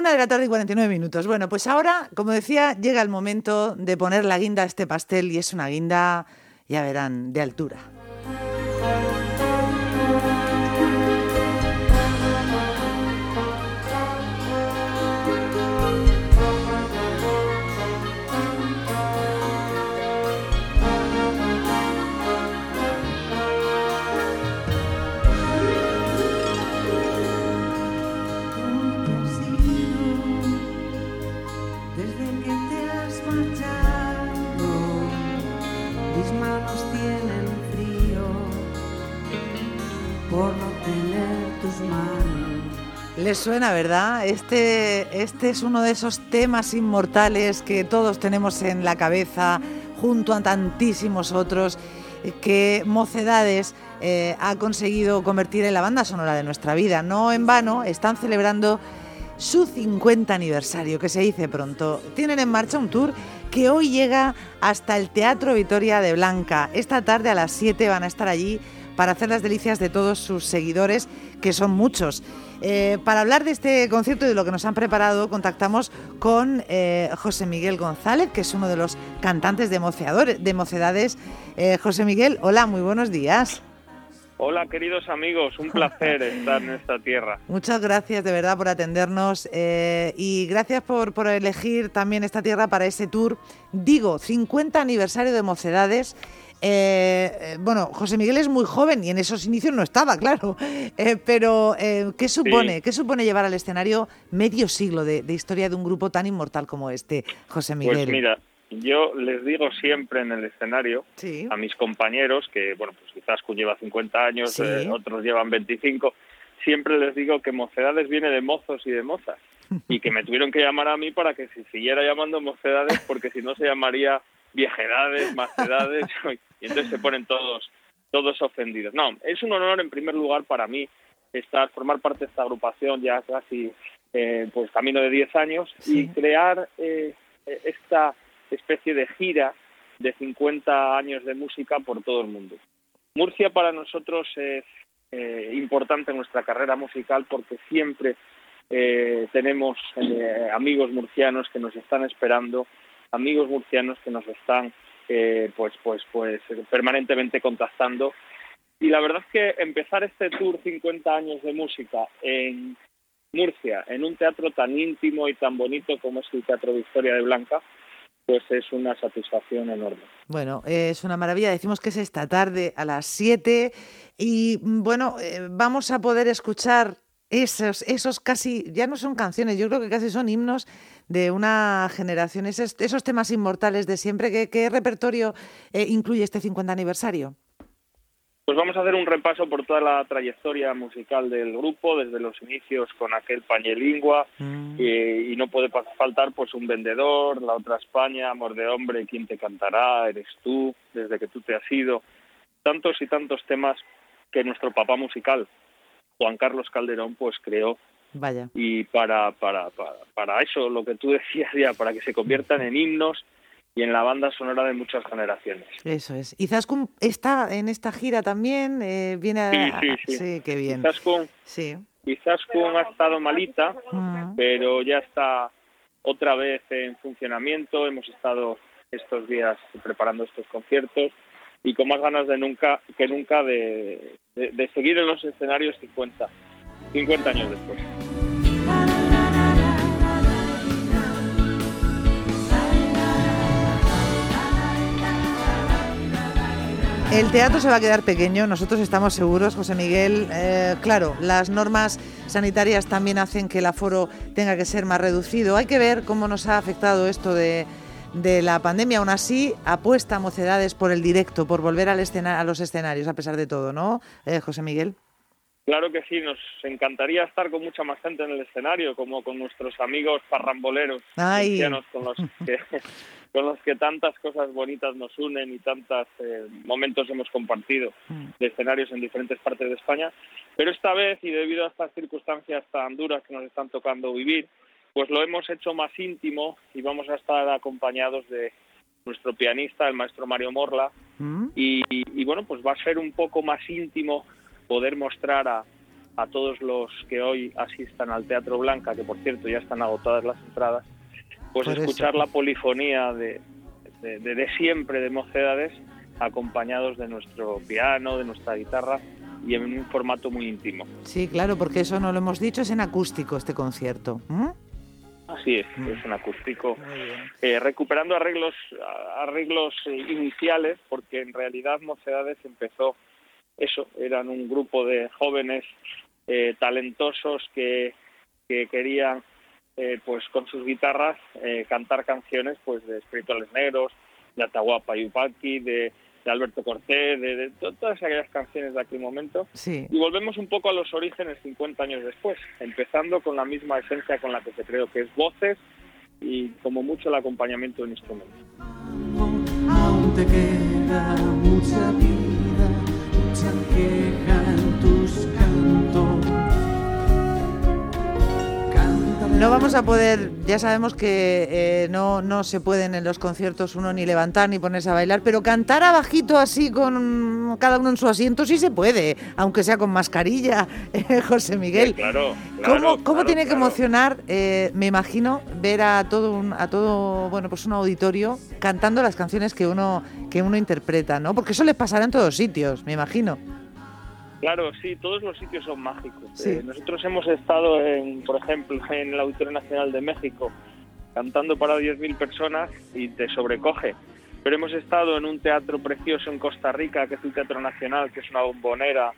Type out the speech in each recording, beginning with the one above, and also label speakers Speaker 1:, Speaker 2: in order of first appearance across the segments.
Speaker 1: Una de la tarde y 49 minutos. Bueno, pues ahora, como decía, llega el momento de poner la guinda a este pastel y es una guinda, ya verán, de altura. Les suena, ¿verdad? Este, este es uno de esos temas inmortales que todos tenemos en la cabeza, junto a tantísimos otros, que Mocedades eh, ha conseguido convertir en la banda sonora de nuestra vida. No en vano, están celebrando su 50 aniversario, que se dice pronto. Tienen en marcha un tour que hoy llega hasta el Teatro Vitoria de Blanca. Esta tarde a las 7 van a estar allí para hacer las delicias de todos sus seguidores, que son muchos. Eh, para hablar de este concierto y de lo que nos han preparado, contactamos con eh, José Miguel González, que es uno de los cantantes de, de Mocedades. Eh, José Miguel, hola, muy buenos días.
Speaker 2: Hola, queridos amigos, un placer estar en esta tierra.
Speaker 1: Muchas gracias de verdad por atendernos y gracias por, por, elegir también esta tierra para ese tour. Digo, 50 aniversario de Mocedades. Eh, eh, bueno, José Miguel es muy joven y en esos inicios no estaba, claro. Eh, pero, ¿qué supone? ¿Qué supone llevar al escenario medio siglo de, historia de un grupo tan inmortal como este, José pues
Speaker 2: Miguel? Pues mira, yo les digo siempre en el escenario a mis compañeros, que, bueno, pues quizás lleva 50 años, otros llevan 25, siempre les digo que Mocedades viene de mozos y de mozas. y que me tuvieron que llamar a mí para que se siguiera llamando Mocedades, porque si no se llamaría viejedades, más edades, y entonces se ponen todos, todos ofendidos. No, es un honor en primer lugar para mí estar, formar parte de esta agrupación ya casi, eh, pues camino de 10 años y crear eh, esta especie de gira de 50 años de música por todo el mundo. Murcia para nosotros es eh, importante en nuestra carrera musical porque siempre tenemos amigos murcianos que nos están esperando amigos murcianos que nos están eh, pues pues pues permanentemente contactando y la verdad es que empezar este tour 50 años de música en Murcia, en un teatro tan íntimo y tan bonito como es el Teatro Victoria de Blanca, pues es una satisfacción enorme.
Speaker 1: Bueno, es una maravilla. Decimos que es esta tarde a las 7 y bueno, eh, vamos a poder escuchar esos, esos casi, ya no son canciones, yo creo que casi son himnos de una generación, esos, esos temas inmortales de siempre. ¿Qué, qué repertorio eh, incluye este 50 aniversario?
Speaker 2: Pues vamos a hacer un repaso por toda la trayectoria musical del grupo, desde los inicios con aquel pañelingua, mm. y, no puede faltar pues un vendedor, La otra España, Amor de hombre, ¿Quién te cantará? Eres tú, desde que tú te has ido, tantos y tantos temas que nuestro papá musical, Juan Carlos Calderón pues creó
Speaker 1: Vaya.
Speaker 2: y para, para, para, eso, lo que tú decías ya, para que se conviertan en himnos y en la banda sonora de muchas generaciones.
Speaker 1: Eso es. ¿Y Zaskun está en esta gira también? Eh, viene a...
Speaker 2: Sí, sí,
Speaker 1: sí. qué bien.
Speaker 2: sí. Y Zaskun ha estado malita, pero ya está otra vez en funcionamiento. Hemos estado estos días preparando estos conciertos y con más ganas de nunca que nunca de, seguir en los escenarios 50, 50 años después.
Speaker 1: El teatro se va a quedar pequeño, nosotros estamos seguros, José Miguel. Eh, claro, las normas sanitarias también hacen que el aforo tenga que ser más reducido. Hay que ver cómo nos ha afectado esto de de la pandemia. Aún así, apuesta Mocedades por el directo, por volver al a los escenarios, a pesar de todo, ¿no, eh, José Miguel?
Speaker 2: Claro que sí, nos encantaría estar con mucha más gente en el escenario, como con nuestros amigos parramboleros, con los que con los que tantas cosas bonitas nos unen y tantos eh, momentos hemos compartido mm. de escenarios en diferentes partes de España. Pero esta vez, y debido a estas circunstancias tan duras que nos están tocando vivir, pues lo hemos hecho más íntimo y vamos a estar acompañados de nuestro pianista, el maestro Mario Morla, mm. y, bueno, pues va a ser un poco más íntimo poder mostrar a, a todos los que hoy asistan al Teatro Blanca, que por cierto ya están agotadas las entradas, pues escuchar la polifonía de, de, siempre de Mocedades, acompañados de nuestro piano, de nuestra guitarra y en un formato muy íntimo.
Speaker 1: Sí, claro, porque eso no lo hemos dicho, es en acústico este concierto.
Speaker 2: Así es, mm. es un acústico. Eh, recuperando arreglos, arreglos eh, iniciales, porque en realidad Mocedades empezó eso, eran un grupo de jóvenes eh, talentosos que, que querían pues con sus guitarras cantar canciones pues de espirituales negros, de Atahualpa Yupanqui, de de Alberto Cortés, de, todas aquellas canciones de aquel momento. Y volvemos un poco a los orígenes 50 años después, empezando con la misma esencia con la que se creó, que es voces y como mucho el acompañamiento de. Aún te queda
Speaker 1: No vamos a poder, ya sabemos que eh, no, no se pueden en los conciertos uno ni levantar ni ponerse a bailar, pero cantar abajito así con cada uno en su asiento sí se puede, aunque sea con mascarilla, eh, José Miguel.
Speaker 2: claro,
Speaker 1: ¿Cómo, tiene que emocionar, eh, me imagino, ver a todo un, a todo, bueno, pues un auditorio cantando las canciones que uno, que uno interpreta, ¿no? Porque eso les pasará en todos sitios, me imagino.
Speaker 2: Claro, sí, todos los sitios son mágicos. Eh, nosotros hemos estado, en, por ejemplo, en el Auditorio Nacional de México cantando para 10.000 personas y te sobrecoge. Pero hemos estado en un teatro precioso en Costa Rica, que es el Teatro Nacional, que es una bombonera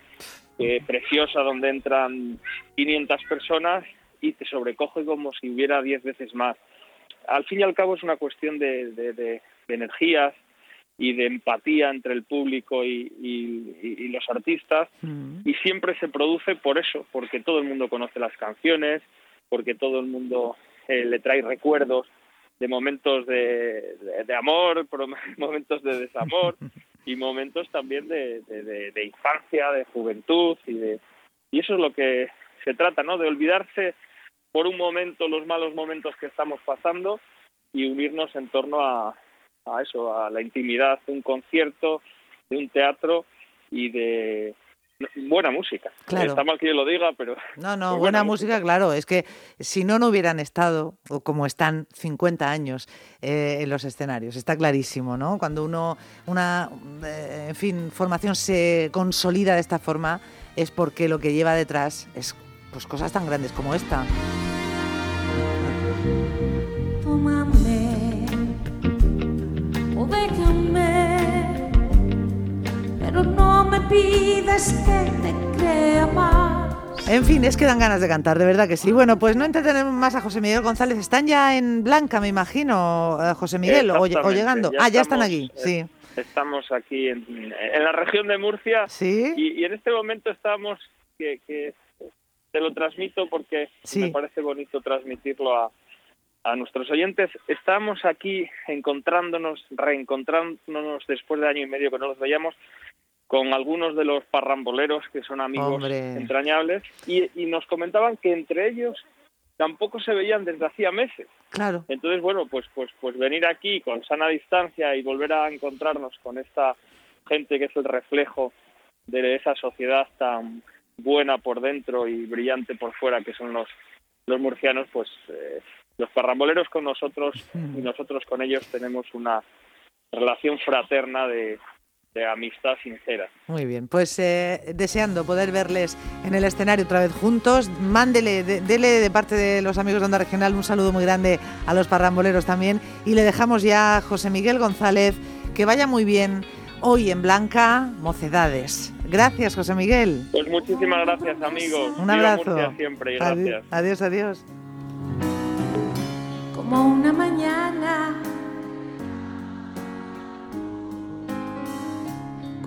Speaker 2: eh, preciosa donde entran 500 personas y te sobrecoge como si hubiera 10 veces más. Al fin y al cabo es una cuestión de, de energías, y de empatía entre el público y, los artistas mm. y siempre se produce por eso, porque todo el mundo conoce las canciones, porque todo el mundo eh, le trae recuerdos de momentos de, amor, momentos de desamor y momentos también de, de, infancia, de juventud y de y eso es lo que se trata, ¿no? De olvidarse por un momento los malos momentos que estamos pasando y unirnos en torno a, a eso, a la intimidad de un concierto, de un teatro y de buena música.
Speaker 1: Claro.
Speaker 2: Está mal que yo lo diga, pero...
Speaker 1: No, no, buena, música, claro. Es que si no, no hubieran estado, o como están, 50 años eh, en los escenarios. Está clarísimo, ¿no? Cuando uno, una, eh, en fin, formación se consolida de esta forma, es porque lo que lleva detrás es pues cosas tan grandes como esta. pero pides que te crea más. En fin, es que dan ganas de cantar, de verdad que sí. Bueno, pues no entretenemos más a José Miguel González. Están ya en Blanca, me imagino, eh, José Miguel, o, llegando. ah, ya están aquí, eh, sí.
Speaker 2: Estamos aquí en, la región de Murcia.
Speaker 1: Sí.
Speaker 2: Y, en este momento estamos, que, te lo transmito porque me parece bonito transmitirlo a, a nuestros oyentes. Estamos aquí encontrándonos, reencontrándonos después de año y medio que no los veíamos con algunos de los parramboleros que son amigos entrañables y, nos comentaban que entre ellos tampoco se veían desde hacía meses.
Speaker 1: Claro.
Speaker 2: Entonces, bueno, pues, pues, pues venir aquí con sana distancia y volver a encontrarnos con esta gente que es el reflejo de esa sociedad tan buena por dentro y brillante por fuera que son los, los murcianos, pues eh, los parramboleros con nosotros y nosotros con ellos tenemos una relación fraterna de, de amistad sincera.
Speaker 1: Muy bien, pues eh, deseando poder verles en el escenario otra vez juntos, mándele, dele de parte de los amigos de Onda Regional un saludo muy grande a los parramboleros también y le dejamos ya a José Miguel González, que vaya muy bien hoy en Blanca, Mocedades. Gracias, José Miguel.
Speaker 2: Pues muchísimas gracias, amigos.
Speaker 1: Un abrazo.
Speaker 2: siempre gracias.
Speaker 1: Adiós, adiós. Como una mañana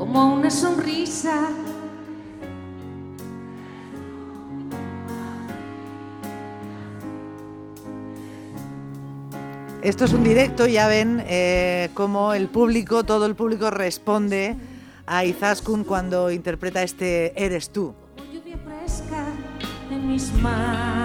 Speaker 1: como una sonrisa. Esto es un directo, ya ven eh, cómo el público, todo el público responde a Izaskun cuando interpreta este Eres tú. Lluvia fresca en mis manos